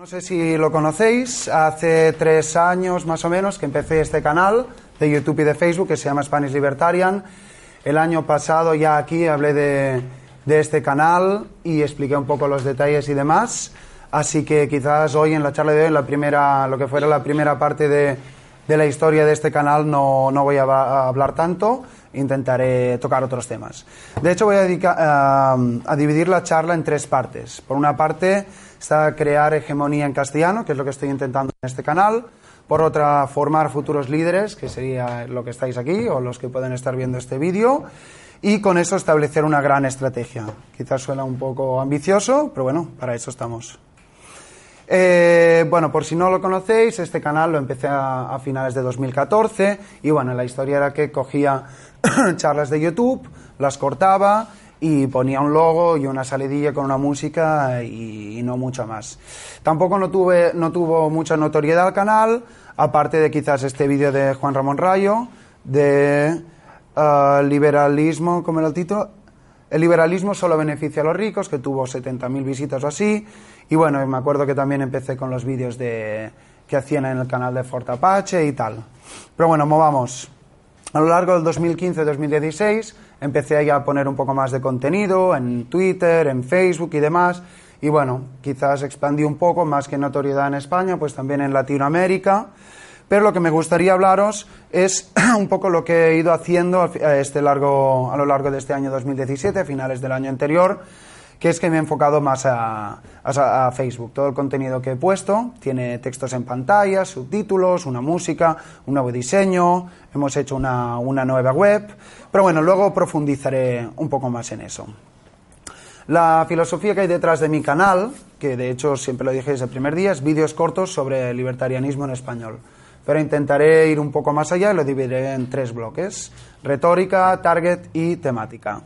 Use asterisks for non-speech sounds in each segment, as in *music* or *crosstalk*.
No sé si lo conocéis, hace tres años más o menos que empecé este canal de YouTube y de Facebook que se llama Spanish Libertarian. El año pasado ya aquí hablé de, este canal y expliqué un poco los detalles y demás. Así que quizás hoy en la charla de hoy, la primera, lo que fuera la primera parte de, la historia de este canal, no, voy a, hablar tanto. Intentaré tocar otros temas. De hecho, voy a, a dividir la charla en tres partes. Por una parte, está crear hegemonía en castellano, que es lo que estoy intentando en este canal. Por otra, formar futuros líderes, que sería lo que estáis aquí o los que pueden estar viendo este vídeo. Y con eso establecer una gran estrategia. Quizás suena un poco ambicioso, pero bueno, para eso estamos. Eh, bueno, por si no lo conocéis, este canal lo empecé a, a, finales de 2014 y bueno, la historia era que cogía *coughs* charlas de YouTube, las cortaba y ponía un logo y una salidilla con una música y, no mucho más. Tampoco no, tuve, no tuvo mucha notoriedad el canal, aparte de quizás este vídeo de Juan Ramón Rayo, de uh, liberalismo, ¿cómo era el título? El liberalismo solo beneficia a los ricos, que tuvo 70.000 visitas o así. Y bueno, me acuerdo que también empecé con los vídeos de, que hacían en el canal de Fort Apache y tal. Pero bueno, movamos. A lo largo del 2015-2016 empecé a poner un poco más de contenido en Twitter, en Facebook y demás. Y bueno, quizás expandí un poco, más que notoriedad en España, pues también en Latinoamérica. Pero lo que me gustaría hablaros es *clears throat* un poco lo que he ido haciendo a, este largo, a lo largo de este año 2017, a finales del año anterior, que es que me he enfocado más a, Facebook. Todo el contenido que he puesto tiene textos en pantalla, subtítulos, una música, un nuevo diseño, hemos hecho una, una nueva web, pero bueno, luego profundizaré un poco más en eso. La filosofía que hay detrás de mi canal, que de hecho siempre lo dije desde el primer día, es vídeos cortos sobre libertarianismo en español. Pero intentaré ir un poco más allá y lo dividiré en tres bloques, retórica, target y temática.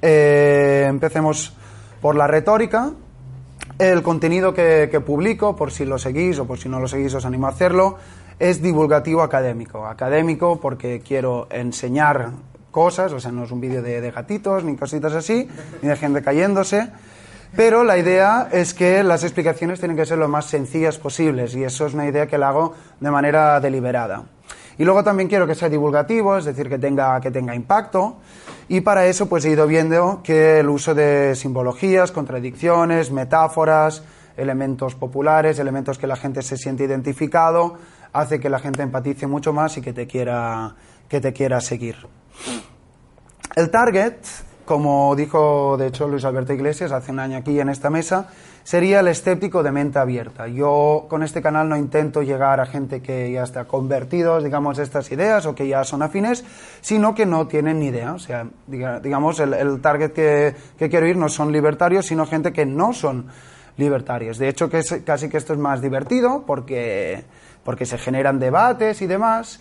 Eh, empecemos por la retórica, el contenido que, publico, por si lo seguís o por si no lo seguís os animo a hacerlo, es divulgativo académico. Académico porque quiero enseñar cosas, o sea, no es un vídeo de, gatitos ni cositas así, ni de gente cayéndose, pero la idea es que las explicaciones tienen que ser lo más sencillas posibles y eso es una idea que la hago de manera deliberada. Y luego también quiero que sea divulgativo, es decir, que tenga, que tenga impacto. Y para eso pues he ido viendo que el uso de simbologías, contradicciones, metáforas, elementos populares, elementos que la gente se siente identificado, hace que la gente empatice mucho más y que te quiera, que te quiera seguir. El target, como dijo de hecho Luis Alberto Iglesias hace un año aquí en esta mesa, sería el escéptico de mente abierta. Yo con este canal no intento llegar a gente que ya está convertidos, digamos, estas ideas o que ya son afines, sino que no tienen ni idea. O sea, digamos, el, target que, quiero ir no son libertarios, sino gente que no son libertarios. De hecho, que casi que esto es más divertido porque, porque se generan debates y demás.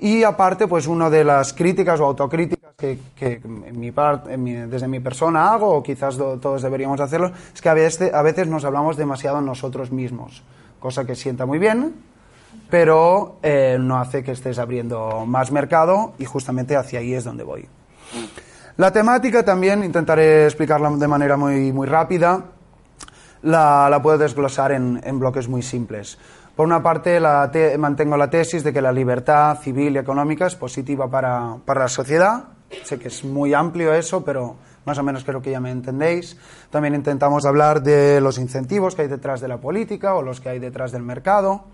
Y aparte, pues una de las críticas o autocríticas que, desde mi persona hago, o quizás todos deberíamos hacerlo, es que a veces, a veces nos hablamos demasiado nosotros mismos, cosa que sienta muy bien, pero eh, no hace que estés abriendo más mercado y justamente hacia ahí es donde voy. La temática también intentaré explicarla de manera muy, muy rápida. La, la puedo desglosar en, bloques muy simples. Por una parte, mantengo la tesis de que la libertad civil y económica es positiva para, para, la sociedad. Sé que es muy amplio eso, pero más o menos creo que ya me entendéis. También intentamos hablar de los incentivos que hay detrás de la política o los que hay detrás del mercado.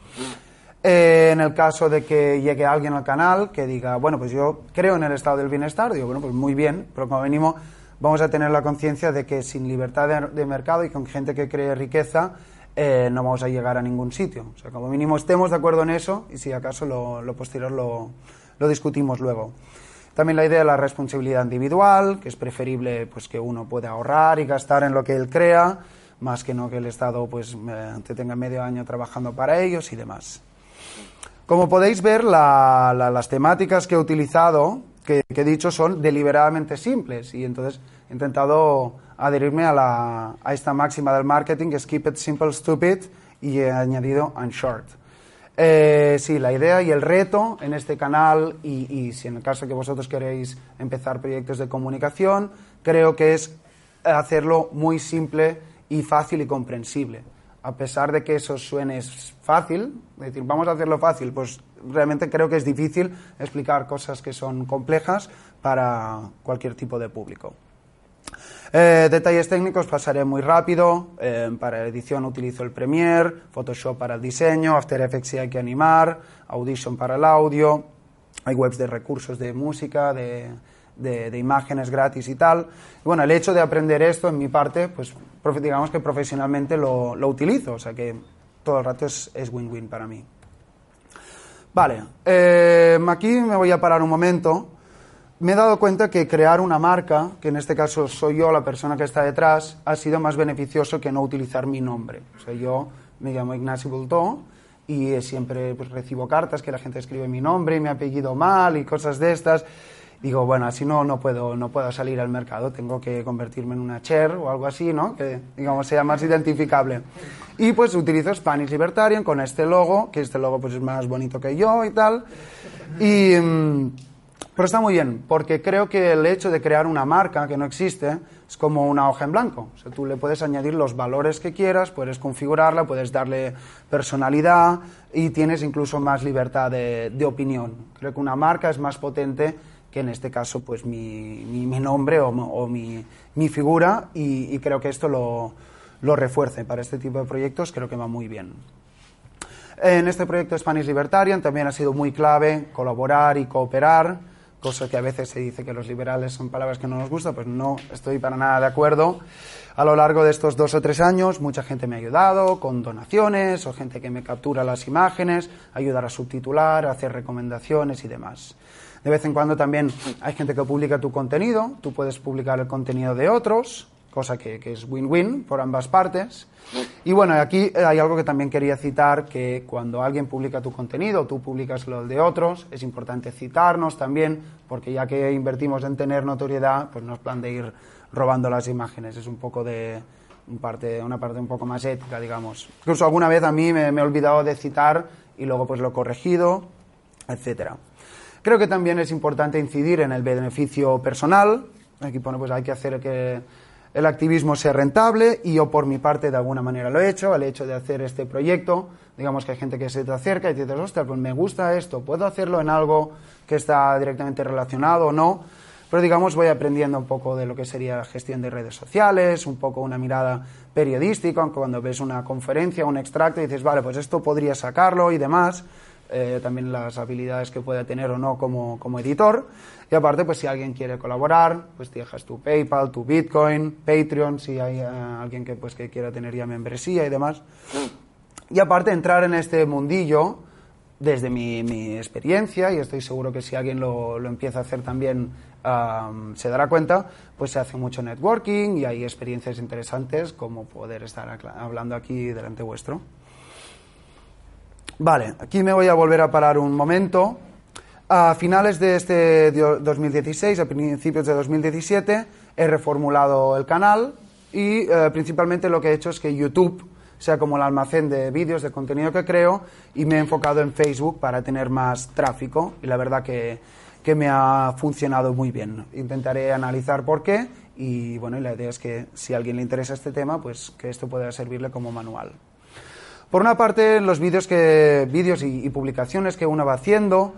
Eh, en el caso de que llegue alguien al canal que diga, bueno, pues yo creo en el estado del bienestar, digo, bueno, pues muy bien, pero como venimos, vamos a tener la conciencia de que sin libertad de, mercado y con gente que cree riqueza, eh, no vamos a llegar a ningún sitio. O sea, como mínimo estemos de acuerdo en eso y si acaso lo, posterior lo, discutimos luego. También la idea de la responsabilidad individual, que es preferible pues, que uno pueda ahorrar y gastar en lo que él crea, más que no que el Estado pues, te tenga medio año trabajando para ellos y demás. Como podéis ver, las temáticas que he utilizado, que, que, he dicho, son deliberadamente simples y entonces he intentado adherirme a, la, a esta máxima del marketing, que es keep it simple, stupid, y he añadido and short. Eh, sí, la idea y el reto en este canal, y, si en el caso que vosotros queréis empezar proyectos de comunicación, creo que es hacerlo muy simple y fácil y comprensible. a pesar de que eso suene fácil, decir, vamos a hacerlo fácil, pues realmente creo que es difícil explicar cosas que son complejas para cualquier tipo de público. Eh, detalles técnicos pasaré muy rápido. Eh, para edición utilizo el Premiere, Photoshop para el diseño, After Effects si hay que animar, Audition para el audio. Hay webs de recursos de música, de, de, imágenes gratis y tal. bueno, el hecho de aprender esto en mi parte, pues digamos que profesionalmente lo, lo utilizo, o sea que todo el rato es win-win para mí. Vale, eh, aquí me voy a parar un momento me he dado cuenta que crear una marca, que en este caso soy yo la persona que está detrás, ha sido más beneficioso que no utilizar mi nombre. O sea, yo me llamo Ignacio Bultó y siempre pues, recibo cartas que la gente escribe mi nombre mi apellido mal y cosas de estas. Digo, bueno, así no, no, puedo, no puedo salir al mercado, tengo que convertirme en una chair o algo así, ¿no? Que, digamos, sea más identificable. Y pues utilizo Spanish Libertarian con este logo, que este logo pues es más bonito que yo y tal. Y... Mm, pero está muy bien, porque creo que el hecho de crear una marca que no existe es como una hoja en blanco. O sea, tú le puedes añadir los valores que quieras, puedes configurarla, puedes darle personalidad y tienes incluso más libertad de, opinión. Creo que una marca es más potente que en este caso pues mi, mi, nombre o, o mi, mi, figura y, y, creo que esto lo, lo refuerce para este tipo de proyectos, creo que va muy bien. En este proyecto Spanish Libertarian también ha sido muy clave colaborar y cooperar cosa que a veces se dice que los liberales son palabras que no nos gustan, pues no estoy para nada de acuerdo. A lo largo de estos dos o tres años, mucha gente me ha ayudado con donaciones o gente que me captura las imágenes, ayudar a subtitular, a hacer recomendaciones y demás. De vez en cuando también hay gente que publica tu contenido, tú puedes publicar el contenido de otros, cosa que, es win-win por ambas partes. Y bueno, aquí hay algo que también quería citar, que cuando alguien publica tu contenido, tú publicas lo de otros, es importante citarnos también, porque ya que invertimos en tener notoriedad, pues no es plan de ir robando las imágenes, es un poco de una parte un poco más ética, digamos. Incluso alguna vez a mí me, he olvidado de citar y luego pues lo he corregido, etcétera. Creo que también es importante incidir en el beneficio personal. Aquí pone, pues hay que hacer que el activismo sea rentable y yo por mi parte de alguna manera lo he hecho, el hecho de hacer este proyecto, digamos que hay gente que se te acerca y te dices, ostras, pues me gusta esto, puedo hacerlo en algo que está directamente relacionado o no, pero digamos voy aprendiendo un poco de lo que sería la gestión de redes sociales, un poco una mirada periodística, aunque cuando ves una conferencia, un extracto dices, vale, pues esto podría sacarlo y demás, eh, también las habilidades que pueda tener o no como, como, editor. Y aparte, pues si alguien quiere colaborar, pues te dejas tu PayPal, tu Bitcoin, Patreon, si hay eh, alguien que, pues, que quiera tener ya membresía y demás. Y aparte, entrar en este mundillo desde mi, mi experiencia, y estoy seguro que si alguien lo, lo empieza a hacer también se dará cuenta, pues se hace mucho networking y hay experiencias interesantes como poder estar hablando aquí delante vuestro. Vale, aquí me voy a volver a parar un momento. A finales de este 2016, a principios de 2017, he reformulado el canal y eh, principalmente lo que he hecho es que YouTube sea como el almacén de vídeos, de contenido que creo y me he enfocado en Facebook para tener más tráfico y la verdad que, que me ha funcionado muy bien. Intentaré analizar por qué y bueno, y la idea es que si a alguien le interesa este tema, pues que esto pueda servirle como manual. Por una parte, los vídeos, que, vídeos y, publicaciones que uno va haciendo,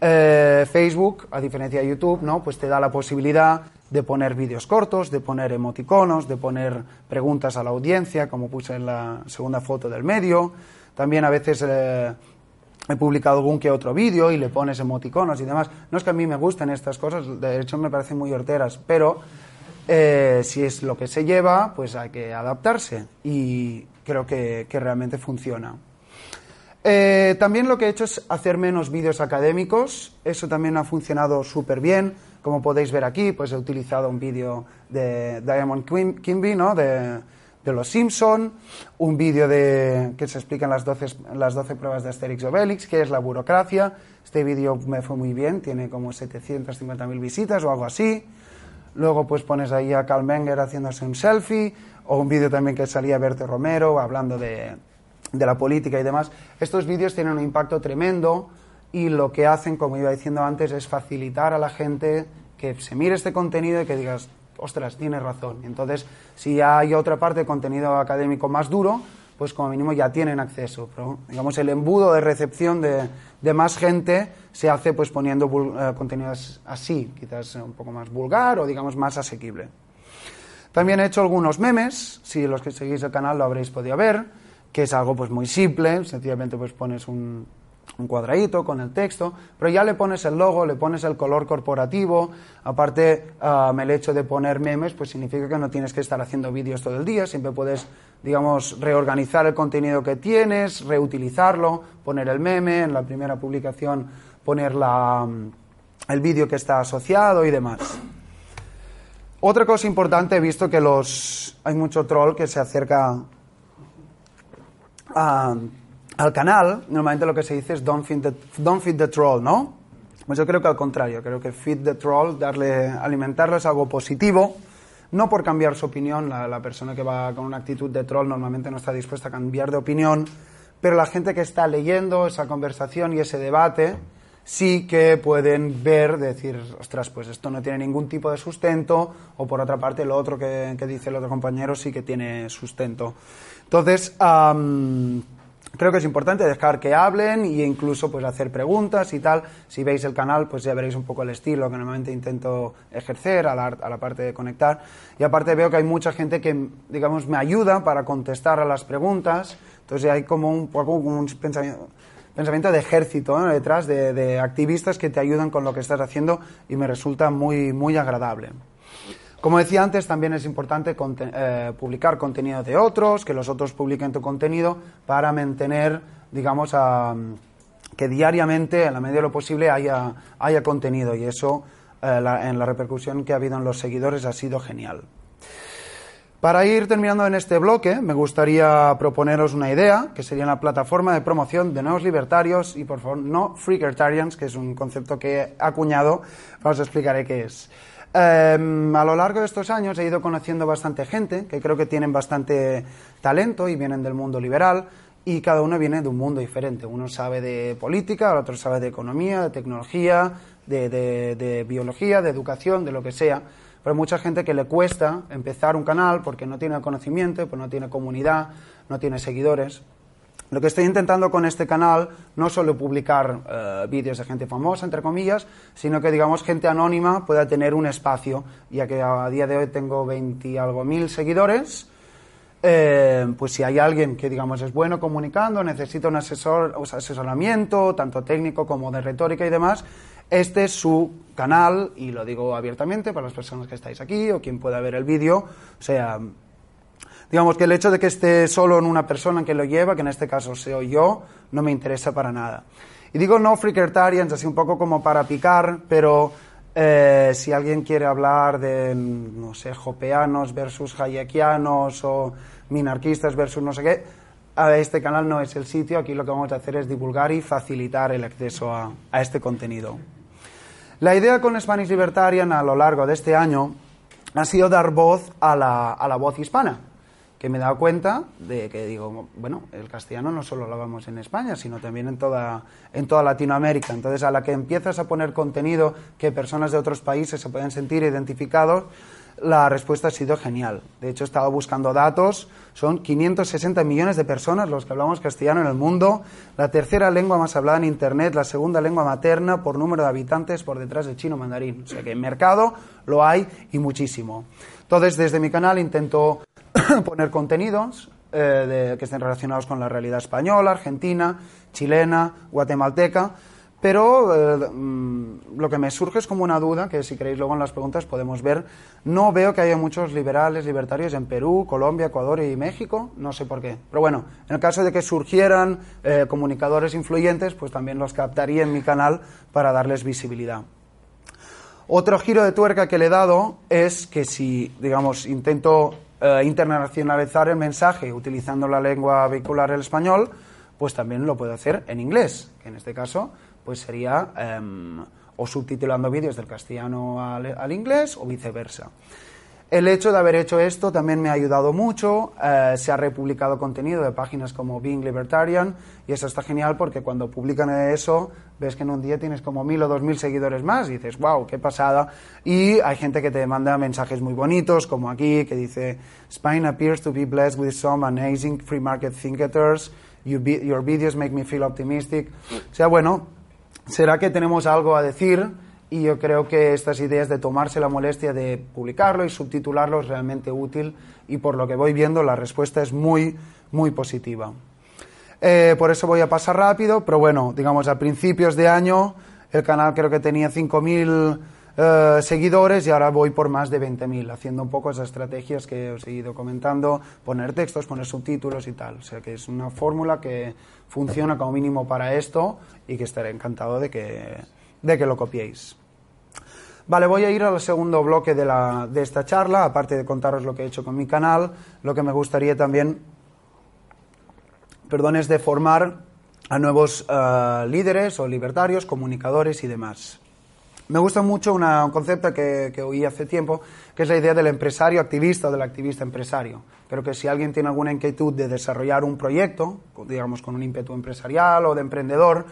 eh, Facebook, a diferencia de YouTube, ¿no? pues te da la posibilidad de poner vídeos cortos, de poner emoticonos, de poner preguntas a la audiencia, como puse en la segunda foto del medio. También a veces eh, he publicado algún que otro vídeo y le pones emoticonos y demás. No es que a mí me gusten estas cosas, de hecho me parecen muy horteras, pero eh, si es lo que se lleva, pues hay que adaptarse. Y creo que, realmente funciona. Eh, también lo que he hecho es hacer menos vídeos académicos, eso también ha funcionado súper bien, como podéis ver aquí, pues he utilizado un vídeo de Diamond Kimby, ¿no? de, Los Simpson, un vídeo de que se explican las 12, las 12 pruebas de Asterix Obelix, que es la burocracia, este vídeo me fue muy bien, tiene como 750.000 visitas o algo así, luego pues pones ahí a Carl Menger haciéndose un selfie, o un vídeo también que salía Berto Romero hablando de, de la política y demás. Estos vídeos tienen un impacto tremendo y lo que hacen, como iba diciendo antes, es facilitar a la gente que se mire este contenido y que digas, ostras, tienes razón. Entonces, si hay otra parte de contenido académico más duro, pues como mínimo ya tienen acceso. Pero, digamos, el embudo de recepción de, más gente se hace pues poniendo eh, contenidos así, quizás un poco más vulgar o digamos más asequible. También he hecho algunos memes, si los que seguís el canal lo habréis podido ver, que es algo pues muy simple, sencillamente pues pones un, un cuadradito con el texto, pero ya le pones el logo, le pones el color corporativo, aparte um, el hecho de poner memes, pues significa que no tienes que estar haciendo vídeos todo el día, siempre puedes, digamos, reorganizar el contenido que tienes, reutilizarlo, poner el meme, en la primera publicación poner la, um, el vídeo que está asociado y demás. Otra cosa importante, he visto que los hay mucho troll que se acerca a al canal, normalmente lo que se dice es don't feed the, don't feed the troll, ¿no? Pues yo creo que al contrario, creo que feed the troll, darle, alimentarlo es algo positivo, no por cambiar su opinión, la, persona que va con una actitud de troll normalmente no está dispuesta a cambiar de opinión, pero la gente que está leyendo esa conversación y ese debate sí que pueden ver, decir, ostras, pues esto no tiene ningún tipo de sustento, o por otra parte lo otro que, que dice el otro compañero sí que tiene sustento. Entonces, Creo que es importante dejar que hablen e incluso pues hacer preguntas y tal. Si veis el canal, pues ya veréis un poco el estilo que normalmente intento ejercer a la, a la parte de conectar. Y aparte veo que hay mucha gente que, digamos, me ayuda para contestar a las preguntas. Entonces hay como un poco un pensamiento, pensamiento de ejército ¿no? detrás, de, de activistas que te ayudan con lo que estás haciendo y me resulta muy, muy agradable. Como decía antes, también es importante eh, publicar contenido de otros, que los otros publiquen tu contenido para mantener, digamos, a, que diariamente, en la medida de lo posible, haya, haya contenido y eso eh, la, en la repercusión que ha habido en los seguidores ha sido genial. Para ir terminando en este bloque, me gustaría proponeros una idea, que sería una plataforma de promoción de nuevos libertarios y, por favor, no freakertarians, que es un concepto que he acuñado, os explicaré qué es. Um, a lo largo de estos años he ido conociendo bastante gente que creo que tienen bastante talento y vienen del mundo liberal y cada uno viene de un mundo diferente. Uno sabe de política, el otro sabe de economía, de tecnología, de, de, de biología, de educación, de lo que sea. Pero hay mucha gente que le cuesta empezar un canal porque no tiene conocimiento, porque no tiene comunidad, no tiene seguidores. Lo que estoy intentando con este canal no solo publicar uh, vídeos de gente famosa, entre comillas, sino que, digamos, gente anónima pueda tener un espacio, ya que a día de hoy tengo 20 algo mil seguidores. Eh, pues si hay alguien que, digamos, es bueno comunicando, necesita un, asesor, un asesoramiento, tanto técnico como de retórica y demás, este es su canal, y lo digo abiertamente para las personas que estáis aquí o quien pueda ver el vídeo, o sea, Digamos que el hecho de que esté solo en una persona que lo lleva, que en este caso soy yo, no me interesa para nada. Y digo no freakertarians, así un poco como para picar, pero eh, si alguien quiere hablar de, no sé, jopeanos versus hayekianos o minarquistas versus no sé qué, a este canal no es el sitio. Aquí lo que vamos a hacer es divulgar y facilitar el acceso a, este contenido. La idea con Spanish Libertarian a lo largo de este año ha sido dar voz a la, a la voz hispana que me he dado cuenta de que digo, bueno, el castellano no solo lo hablamos en España, sino también en toda, en toda Latinoamérica. Entonces, a la que empiezas a poner contenido que personas de otros países se pueden sentir identificados, la respuesta ha sido genial. De hecho, he estado buscando datos, son 560 millones de personas los que hablamos castellano en el mundo, la tercera lengua más hablada en Internet, la segunda lengua materna por número de habitantes por detrás del chino mandarín. O sea que en mercado lo hay y muchísimo. Entonces, desde mi canal intento *clears throat* poner contenidos eh, que estén relacionados con la realidad española, argentina, chilena, guatemalteca, pero eh, mm, lo que me surge es como una duda, que si queréis luego en las preguntas podemos ver. No veo que haya muchos liberales, libertarios en Perú, Colombia, Ecuador y México, no sé por qué. Pero bueno, en el caso de que surgieran eh, comunicadores influyentes, pues también los captaría en mi canal para darles visibilidad. Otro giro de tuerca que le he dado es que si, digamos, intento eh, internacionalizar el mensaje utilizando la lengua vehicular el español, pues también lo puedo hacer en inglés, que en este caso pues sería eh, o subtitulando vídeos del castellano al, al, inglés o viceversa. El hecho de haber hecho esto también me ha ayudado mucho. Eh, se ha republicado contenido de páginas como Being Libertarian y eso está genial porque cuando publican eso ves que en un día tienes como mil o dos mil seguidores más y dices, wow, qué pasada. Y hay gente que te manda mensajes muy bonitos, como aquí, que dice, Spain appears to be blessed with some amazing free market thinkers. Your, videos make me feel optimistic. O sea, bueno, será que tenemos algo a decir y yo creo que estas ideas de tomarse la molestia de publicarlo y subtitularlo es realmente útil y por lo que voy viendo la respuesta es muy, muy positiva. Eh, por eso voy a pasar rápido, pero bueno, digamos a principios de año el canal creo que tenía 5.000 eh, seguidores y ahora voy por más de 20.000, haciendo un poco esas estrategias que os he ido comentando, poner textos, poner subtítulos y tal. O sea que es una fórmula que funciona como mínimo para esto y que estaré encantado de que, de que lo copiéis. Vale, voy a ir al segundo bloque de, la, de esta charla, aparte de contaros lo que he hecho con mi canal, lo que me gustaría también, perdón, es de formar a nuevos eh, líderes o libertarios, comunicadores y demás. Me gusta mucho un concepto que, que, oí hace tiempo, que es la idea del empresario activista o del activista empresario. Creo que si alguien tiene alguna inquietud de desarrollar un proyecto, digamos con un ímpetu empresarial o de emprendedor,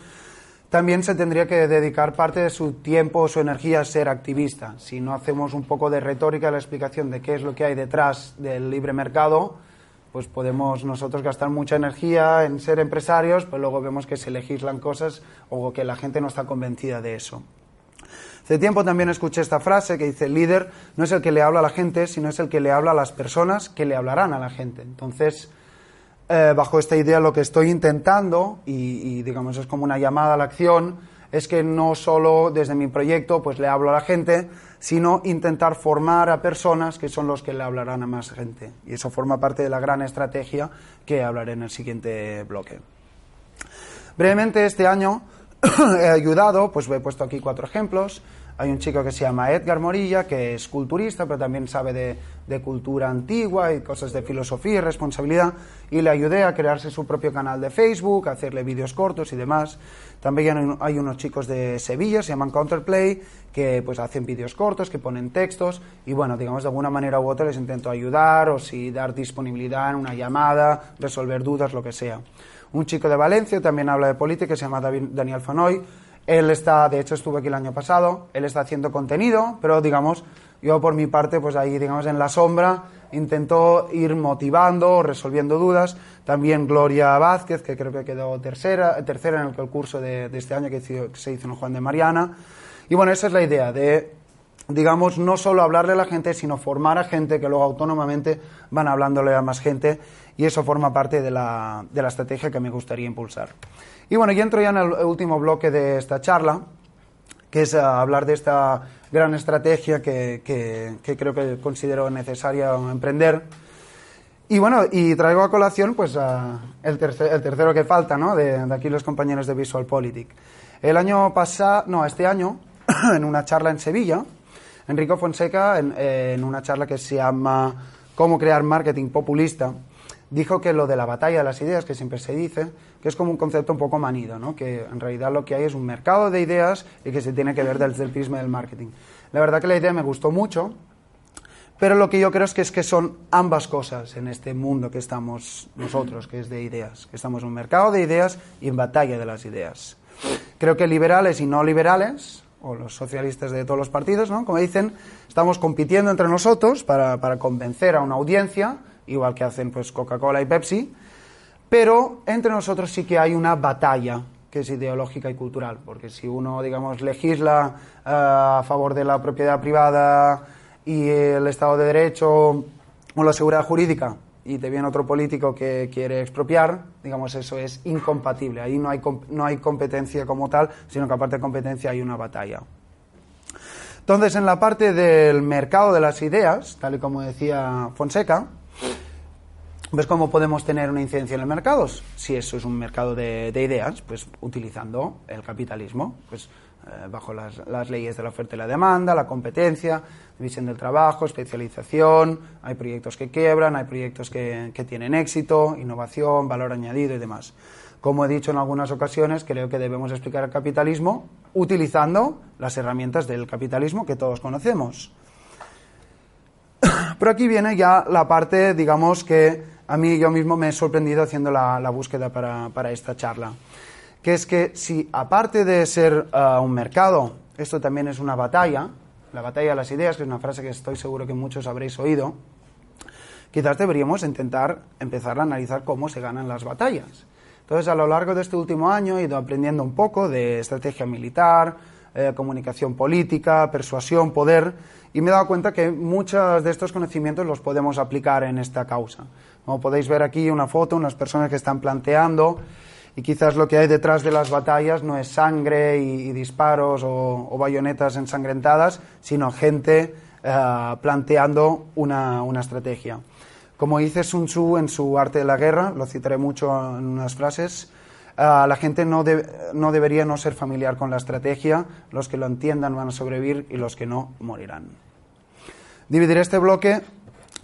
también se tendría que dedicar parte de su tiempo o su energía a ser activista. Si no hacemos un poco de retórica la explicación de qué es lo que hay detrás del libre mercado, pues podemos nosotros gastar mucha energía en ser empresarios, pero luego vemos que se legislan cosas o que la gente no está convencida de eso. Hace tiempo también escuché esta frase que dice, el líder no es el que le habla a la gente, sino es el que le habla a las personas que le hablarán a la gente. Entonces, eh, bajo esta idea lo que estoy intentando, y, digamos es como una llamada a la acción, es que no solo desde mi proyecto pues le hablo a la gente, sino intentar formar a personas que son los que le hablarán a más gente. Y eso forma parte de la gran estrategia que hablaré en el siguiente bloque. Brevemente, este año *coughs* he ayudado, pues he puesto aquí cuatro ejemplos. Hay un chico que se llama Edgar Morilla, que es culturista, pero también sabe de, cultura antigua y cosas de filosofía y responsabilidad, y le ayudé a crearse su propio canal de Facebook, a hacerle vídeos cortos y demás. También hay unos chicos de Sevilla, se llaman Counterplay, que pues hacen vídeos cortos, que ponen textos, y bueno, digamos de alguna manera u otra les intento ayudar, o si dar disponibilidad en una llamada, resolver dudas, lo que sea. Un chico de Valencia también habla de política, se llama Daniel Fanoy, él está, de hecho estuve aquí el año pasado, él está haciendo contenido, pero digamos, yo por mi parte, pues ahí, digamos, en la sombra, intento ir motivando, resolviendo dudas. También Gloria Vázquez, que creo que quedó tercera, tercera en el curso de, este año que se hizo en Juan de Mariana. Y bueno, esa es la idea de, digamos, no solo hablarle a la gente, sino formar a gente que luego autónomamente van hablándole a más gente. Y eso forma parte de la, de la estrategia que me gustaría impulsar. Y bueno, ya entro ya en el último bloque de esta charla, que es eh, hablar de esta gran estrategia que, que, creo que considero necesaria emprender. Y bueno, y traigo a colación pues el, tercer, el, tercero que falta, ¿no? De, de, aquí los compañeros de Visual Politic. El año pasado, no, este año, *coughs* en una charla en Sevilla, Enrico Fonseca, en, en una charla que se llama Cómo crear marketing populista, dijo que lo de la batalla de las ideas, que siempre se dice, que es como un concepto un poco manido, ¿no? que en realidad lo que hay es un mercado de ideas y que se tiene que ver *laughs* desde el prisma del marketing. La verdad que la idea me gustó mucho, pero lo que yo creo es que, es que son ambas cosas en este mundo que estamos nosotros, que es de ideas, que estamos en un mercado de ideas y en batalla de las ideas. Creo que liberales y no liberales, o los socialistas de todos los partidos, ¿no? como dicen, estamos compitiendo entre nosotros para, para convencer a una audiencia igual que hacen pues Coca-Cola y Pepsi, pero entre nosotros sí que hay una batalla que es ideológica y cultural, porque si uno, digamos, legisla eh, a favor de la propiedad privada y el Estado de Derecho o la seguridad jurídica y te viene otro político que quiere expropiar, digamos, eso es incompatible. Ahí no hay, no hay competencia como tal, sino que aparte de competencia hay una batalla. Entonces, en la parte del mercado de las ideas, tal y como decía Fonseca, ¿Ves cómo podemos tener una incidencia en los mercados? Si eso es un mercado de, ideas, pues utilizando el capitalismo, pues bajo las, leyes de la oferta y la demanda, la competencia, división del trabajo, especialización, hay proyectos que quiebran, hay proyectos que, que tienen éxito, innovación, valor añadido y demás. Como he dicho en algunas ocasiones, creo que debemos explicar el capitalismo utilizando las herramientas del capitalismo que todos conocemos. *coughs* Pero aquí viene ya la parte, digamos, que a mí yo mismo me he sorprendido haciendo la, búsqueda para, esta charla. Que es que si aparte de ser uh, un mercado, esto también es una batalla, la batalla de las ideas, que es una frase que estoy seguro que muchos habréis oído, quizás deberíamos intentar empezar a analizar cómo se ganan las batallas. Entonces, a lo largo de este último año he ido aprendiendo un poco de estrategia militar, eh, comunicación política, persuasión, poder, y me he dado cuenta que muchos de estos conocimientos los podemos aplicar en esta causa. Como podéis ver aquí una foto, unas personas que están planteando, y quizás lo que hay detrás de las batallas no es sangre y, disparos o, bayonetas ensangrentadas, sino gente eh, planteando una, una estrategia. Como dice Sun Tzu en su Arte de la Guerra, lo citaré mucho en unas frases, eh, la gente no, no debería no ser familiar con la estrategia, los que lo entiendan van a sobrevivir y los que no morirán. Dividiré este bloque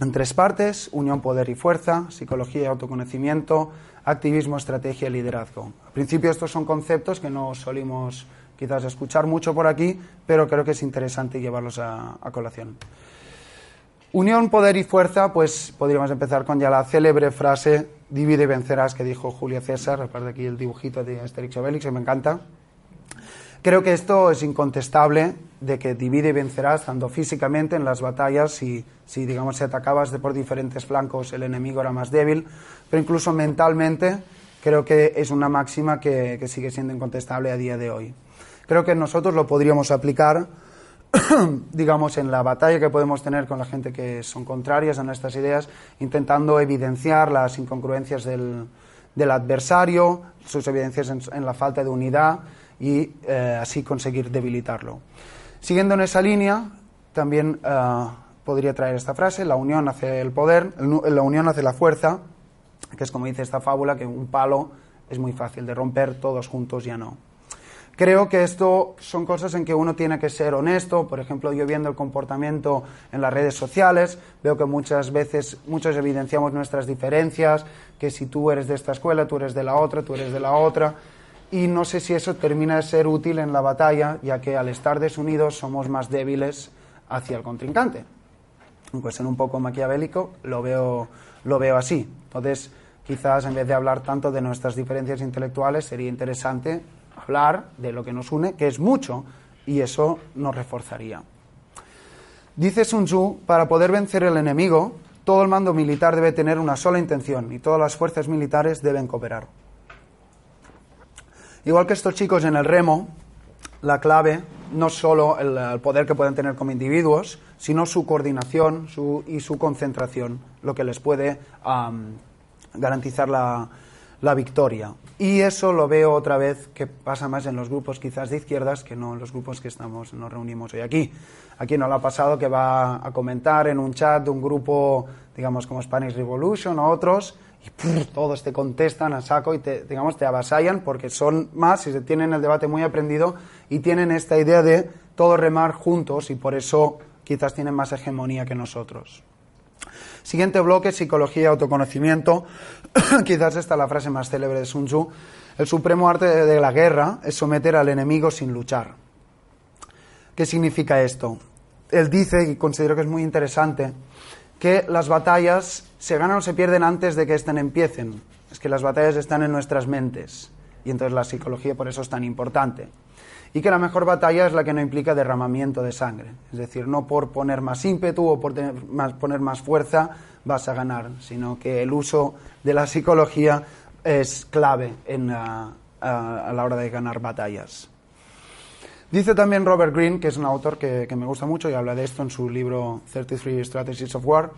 en tres partes, unión, poder y fuerza, psicología y autoconocimiento, activismo, estrategia y liderazgo. Al principio estos son conceptos que no solimos quizás escuchar mucho por aquí, pero creo que es interesante llevarlos a colación. Unión, poder y fuerza, pues podríamos empezar con ya la célebre frase divide y vencerás que dijo Julio César, aparte aquí el dibujito de Asterix Obelix que me encanta. Creo que esto es incontestable de que divide y vencerás tanto físicamente en las batallas si, si digamos si atacabas por diferentes flancos el enemigo era más débil, pero incluso mentalmente creo que es una máxima que, sigue siendo incontestable a día de hoy. Creo que nosotros lo podríamos aplicar *coughs* digamos, en la batalla que podemos tener con la gente que son contrarias a nuestras ideas, intentando evidenciar las incongruencias del, del adversario, sus evidencias en, la falta de unidad y eh, así conseguir debilitarlo. Siguiendo en esa línea, también eh, podría traer esta frase, la unión hace el poder, la unión hace la fuerza, que es como dice esta fábula, que un palo es muy fácil de romper, todos juntos ya no. Creo que esto son cosas en que uno tiene que ser honesto. Por ejemplo, yo viendo el comportamiento en las redes sociales, veo que muchas veces, muchos evidenciamos nuestras diferencias, que si tú eres de esta escuela, tú eres de la otra, tú eres de la otra. Y no sé si eso termina de ser útil en la batalla, ya que al estar desunidos somos más débiles hacia el contrincante. Pues en un poco maquiavélico lo veo, lo veo así. Entonces, quizás en vez de hablar tanto de nuestras diferencias intelectuales, sería interesante hablar de lo que nos une, que es mucho, y eso nos reforzaría. Dice Sun Tzu, para poder vencer el enemigo, todo el mando militar debe tener una sola intención y todas las fuerzas militares deben cooperar. Igual que estos chicos en el remo, la clave no solo el, poder que pueden tener como individuos, sino su coordinación y su concentración, lo que les puede garantizar la, la victoria. Y eso lo veo otra vez que pasa más en los grupos quizás de izquierdas que no en los grupos que estamos, nos reunimos hoy aquí. Aquí no lo ha pasado que va a comentar en un chat de un grupo, digamos, como Spanish Revolution o otros, y todos te contestan a saco y te, digamos, te avasallan porque son más y se tienen el debate muy aprendido y tienen esta idea de todos remar juntos y por eso quizás tienen más hegemonía que nosotros. Siguiente bloque, psicología y autoconocimiento. *coughs* Quizás esta es la frase más célebre de Sun Tzu. El supremo arte de la guerra es someter al enemigo sin luchar. ¿Qué significa esto? Él dice, y considero que es muy interesante, que las batallas se ganan o se pierden antes de que ésten empiecen. Es que las batallas están en nuestras mentes. Y entonces la psicología por eso es tan importante y que la mejor batalla es la que no implica derramamiento de sangre. Es decir, no por poner más ímpetu o por poner más fuerza vas a ganar, sino que el uso de la psicología es clave a, la hora de ganar batallas. Dice también Robert Greene, que es un autor que, que me gusta mucho y habla de esto en su libro 33 Strategies of War,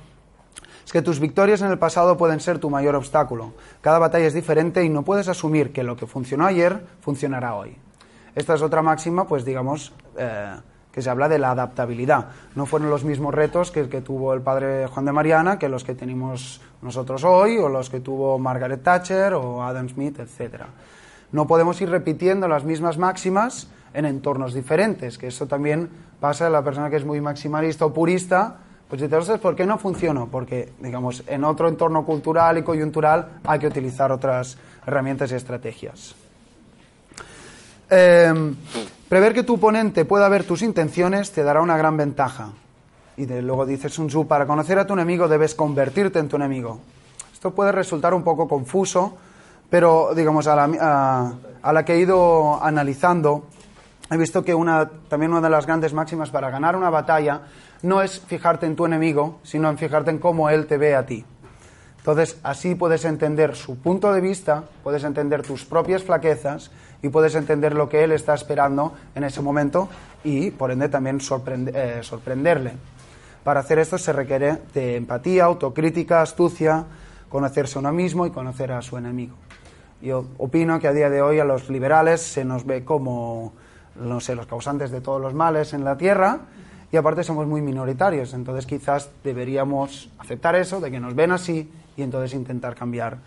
es que tus victorias en el pasado pueden ser tu mayor obstáculo. Cada batalla es diferente y no puedes asumir que lo que funcionó ayer funcionará hoy. Esta es otra máxima, pues digamos, eh, que se habla de la adaptabilidad. No fueron los mismos retos que que tuvo el padre Juan de Mariana que los que tenemos nosotros hoy, o los que tuvo Margaret Thatcher o Adam Smith, etc. No podemos ir repitiendo las mismas máximas en entornos diferentes, que eso también pasa a la persona que es muy maximalista o purista, pues entonces, ¿por qué no funcionó? Porque, digamos, en otro entorno cultural y coyuntural hay que utilizar otras herramientas y estrategias. Em, prever que tu oponente pueda ver tus intenciones te dará una gran ventaja. Y de, luego dice Sun Tzu, para conocer a tu enemigo debes convertirte en tu enemigo. Esto puede resultar un poco confuso, pero digamos, a la que he ido analizando, he visto que una, también una de las grandes máximas para ganar una batalla no es fijarte en tu enemigo, sino en fijarte en cómo él te ve a ti. Entonces, así puedes entender su punto de vista, puedes entender tus propias flaquezas y puedes entender lo que él está esperando en ese momento y, por ende, también eh, sorprenderle. Para hacer esto se requiere de empatía, autocrítica, astucia, conocerse a uno mismo y conocer a su enemigo. Yo opino que a día de hoy a los liberales se nos ve como, no sé, los causantes de todos los males en la tierra y aparte somos muy minoritarios, entonces quizás deberíamos aceptar eso, de que nos ven así y entonces intentar cambiar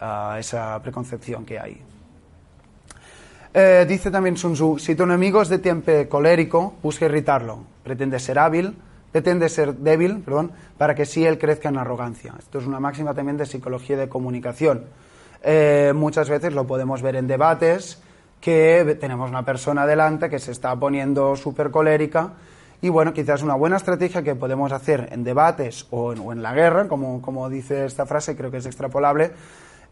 ah, esa preconcepción que hay. Eh, dice también Sun Tzu, si tu enemigo es de tiempo colérico, busca irritarlo, pretende ser hábil, pretende ser débil, perdón, para que sí él crezca en arrogancia. Esto es una máxima también de psicología de comunicación. Eh, muchas veces lo podemos ver en debates, que tenemos una persona delante que se está poniendo súper colérica y bueno, quizás una buena estrategia que podemos hacer en debates o en, la guerra, como, como, dice esta frase, creo que es extrapolable,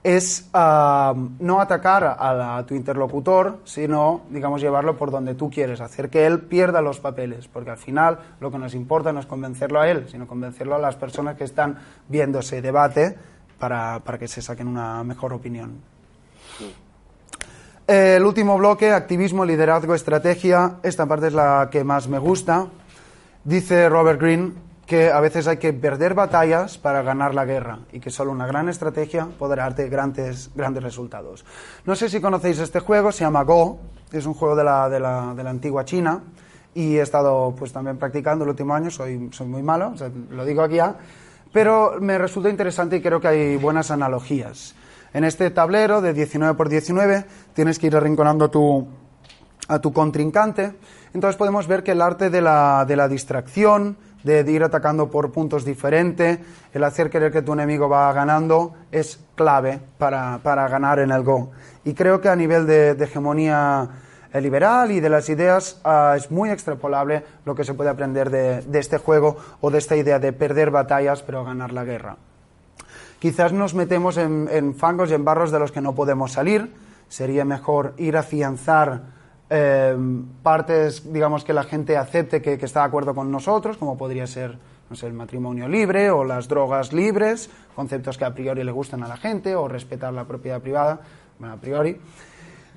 es ah, no atacar a, tu interlocutor, sino, digamos, llevarlo por donde tú quieres, hacer que él pierda los papeles, porque al final lo que nos importa no es convencerlo a él, sino convencerlo a las personas que están viendo ese debate para, para que se saquen una mejor opinión. El último bloque, activismo, liderazgo, estrategia. Esta parte es la que más me gusta. Dice Robert Greene que a veces hay que perder batallas para ganar la guerra y que solo una gran estrategia podrá darte grandes, grandes resultados. No sé si conocéis este juego, se llama Go, es un juego de la, de la, de la antigua China y he estado pues también practicando el último año, soy, soy muy malo, lo digo aquí ya, pero me resulta interesante y creo que hay buenas analogías. En este tablero de 19 por 19 tienes que ir arrinconando a tu, a tu contrincante. Entonces podemos ver que el arte de la, de la distracción, de, ir atacando por puntos diferentes, el hacer creer que tu enemigo va ganando, es clave para, ganar en el Go. Y creo que a nivel de, hegemonía eh, liberal y de las ideas ah, es muy extrapolable lo que se puede aprender de, de este juego o de esta idea de perder batallas pero ganar la guerra quizás nos metemos en, fangos y en barros de los que no podemos salir. Sería mejor ir a afianzar em, partes, digamos, que la gente acepte que, está de acuerdo con nosotros, como podría ser no sé, el matrimonio libre o las drogas libres, conceptos que a priori le gustan a la gente, o respetar la propiedad privada, bueno, a priori.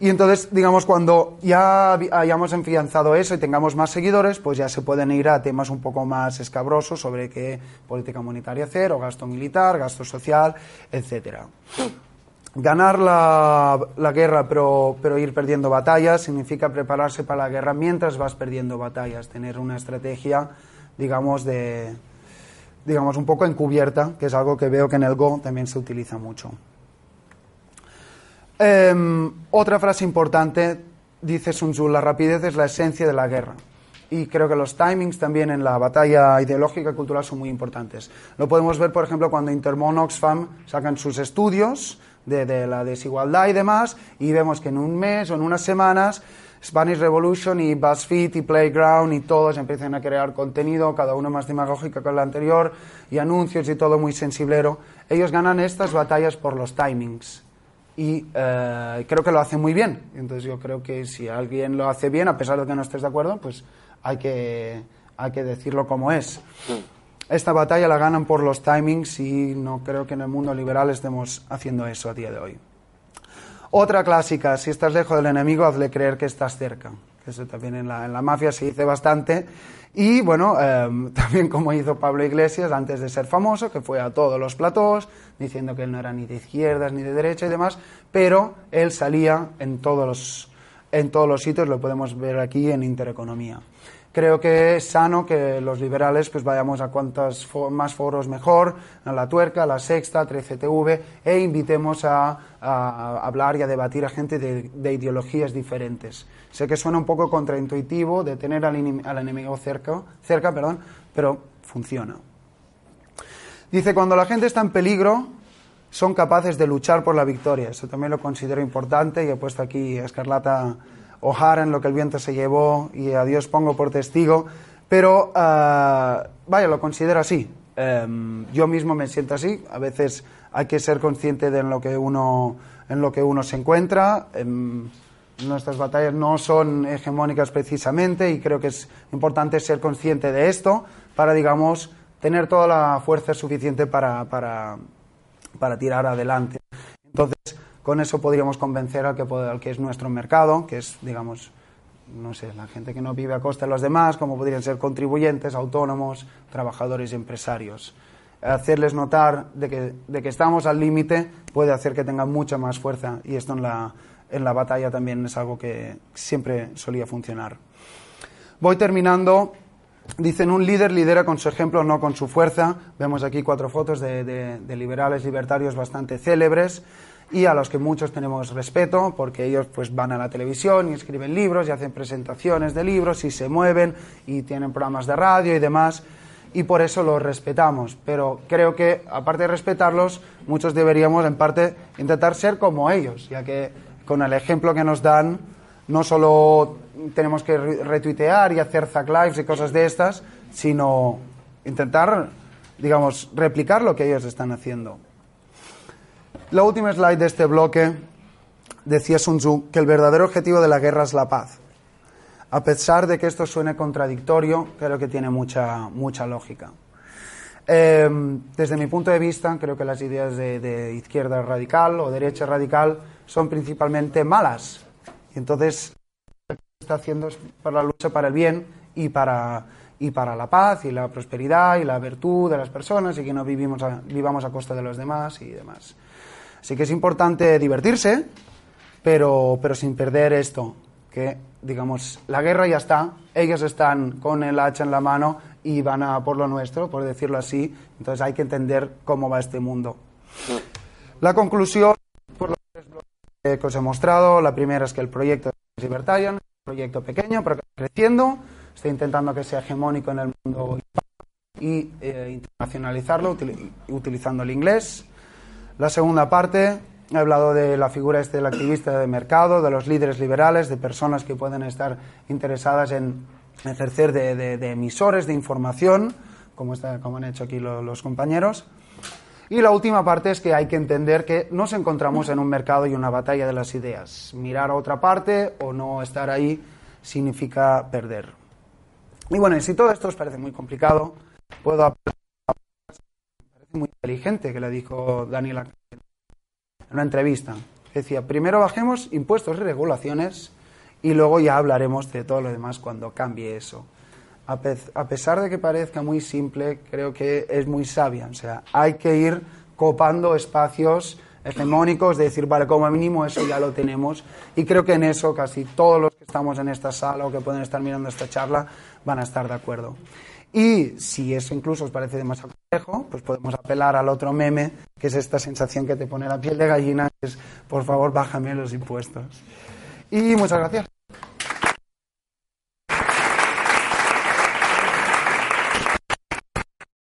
Y entonces, digamos, cuando ya hayamos enfianzado eso y tengamos más seguidores, pues ya se pueden ir a temas un poco más escabrosos sobre qué política monetaria hacer, o gasto militar, gasto social, etcétera. Ganar la, la guerra pero, pero, ir perdiendo batallas significa prepararse para la guerra mientras vas perdiendo batallas, tener una estrategia, digamos, de, digamos, un poco encubierta, que es algo que veo que en el Go también se utiliza mucho. Em, otra frase importante, dice Sun Tzu, la rapidez es la esencia de la guerra. Y creo que los timings también en la batalla ideológica y cultural son muy importantes. Lo podemos ver, por ejemplo, cuando Intermon Oxfam sacan sus estudios de, la desigualdad y demás, y vemos que en un mes o en unas semanas Spanish Revolution y BuzzFeed y Playground y todos empiezan a crear contenido, cada uno más demagógico que el anterior, y anuncios y todo muy sensiblero. Ellos ganan estas batallas por los timings y eh, creo que lo hace muy bien. Entonces yo creo que si alguien lo hace bien, a pesar de que no estés de acuerdo, pues hay que, hay que decirlo como es. Esta batalla la ganan por los timings y no creo que en el mundo liberal estemos haciendo eso a día de hoy. Otra clásica, si estás lejos del enemigo, hazle creer que estás cerca. Eso también en la, en la mafia se dice bastante. Y bueno, em, *laughs* también como hizo Pablo Iglesias antes de ser famoso, que fue a todos los platós diciendo que él no era ni de izquierdas ni de derecha y demás, pero él salía en todos los, en todos los sitios, lo podemos ver aquí en Intereconomía creo que es sano que los liberales pues vayamos a cuantos más foros mejor, a la tuerca, a la sexta, a 13TV, e invitemos a, hablar y a debatir a gente de, ideologías diferentes. Sé que suena un poco contraintuitivo de tener al, enemigo cerca, cerca perdón, pero funciona. Dice, cuando la gente está en peligro, son capaces de luchar por la victoria. Eso también lo considero importante y he puesto aquí a Escarlata O'Hara en lo que el viento se llevó y a Dios pongo por testigo, Pero, ah, vaya, lo considero así. Em, yo mismo me siento así. A veces hay que ser consciente de en lo que uno, en lo que uno se encuentra. Em, nuestras batallas no son hegemónicas precisamente y creo que es importante ser consciente de esto para, digamos, tener toda la fuerza suficiente para, para, para tirar adelante. Entonces, con eso podríamos convencer al que, al que es nuestro mercado, que es, digamos, no sé, la gente que no vive a costa de los demás, como podrían ser contribuyentes, autónomos, trabajadores y empresarios. Hacerles notar de que, de que estamos al límite puede hacer que tengan mucha más fuerza y esto en la, en la batalla también es algo que siempre solía funcionar. Voy terminando. Dicen, un líder lidera con su ejemplo, no con su fuerza. Vemos aquí cuatro fotos de, liberales libertarios bastante célebres y a los que muchos tenemos respeto porque ellos pues van a la televisión y escriben libros y hacen presentaciones de libros y se mueven y tienen programas de radio y demás y por eso los respetamos. Pero creo que aparte de respetarlos, muchos deberíamos en parte intentar ser como ellos, ya que con el ejemplo que nos dan no solo tenemos que retuitear y hacer zack lives y cosas de estas, sino intentar, digamos, replicar lo que ellos están haciendo. La última slide de este bloque decía Sun Tzu que el verdadero objetivo de la guerra es la paz. A pesar de que esto suene contradictorio, creo que tiene mucha, mucha lógica. Em, desde mi punto de vista, creo que las ideas de, izquierda radical o derecha radical son principalmente malas. Y entonces, está haciendo es para la lucha para el bien y para, y para la paz y la prosperidad y la virtud de las personas y que no vivimos vivamos a costa de los demás y demás. Así que es importante divertirse, pero, pero sin perder esto, que digamos, la guerra ya está, ellos están con el hacha en la mano y van a por lo nuestro, por decirlo así, entonces hay que entender cómo va este mundo. La conclusión, por los tres que os he mostrado, la primera es que el proyecto es Libertarian, un proyecto pequeño, pero que está creciendo, está intentando que sea hegemónico en el mundo y eh, internacionalizarlo utilizando el inglés. La segunda parte, he hablado de la figura este del activista de mercado, de los líderes liberales, de personas que pueden estar interesadas en ejercer de, emisores de información, como han hecho aquí los compañeros. Y la última parte es que hay que entender que nos encontramos en un mercado y una batalla de las ideas. Mirar a otra parte o no estar ahí significa perder. Y bueno, y si todo esto os parece muy complicado, puedo muy inteligente que le dijo Daniela en una entrevista. Decía, primero bajemos impuestos y regulaciones y luego ya hablaremos de todo lo demás cuando cambie eso. A, pesar de que parezca muy simple, creo que es muy sabia. O sea, hay que ir copando espacios hegemónicos, de decir, vale, como mínimo eso ya lo tenemos. Y creo que en eso casi todos los que estamos en esta sala o que pueden estar mirando esta charla van a estar de acuerdo. Y si eso incluso os parece demasiado complejo, pues podemos apelar al otro meme, que es esta sensación que te pone la piel de gallina, que es, por favor, bájame los impuestos. Y muchas gracias.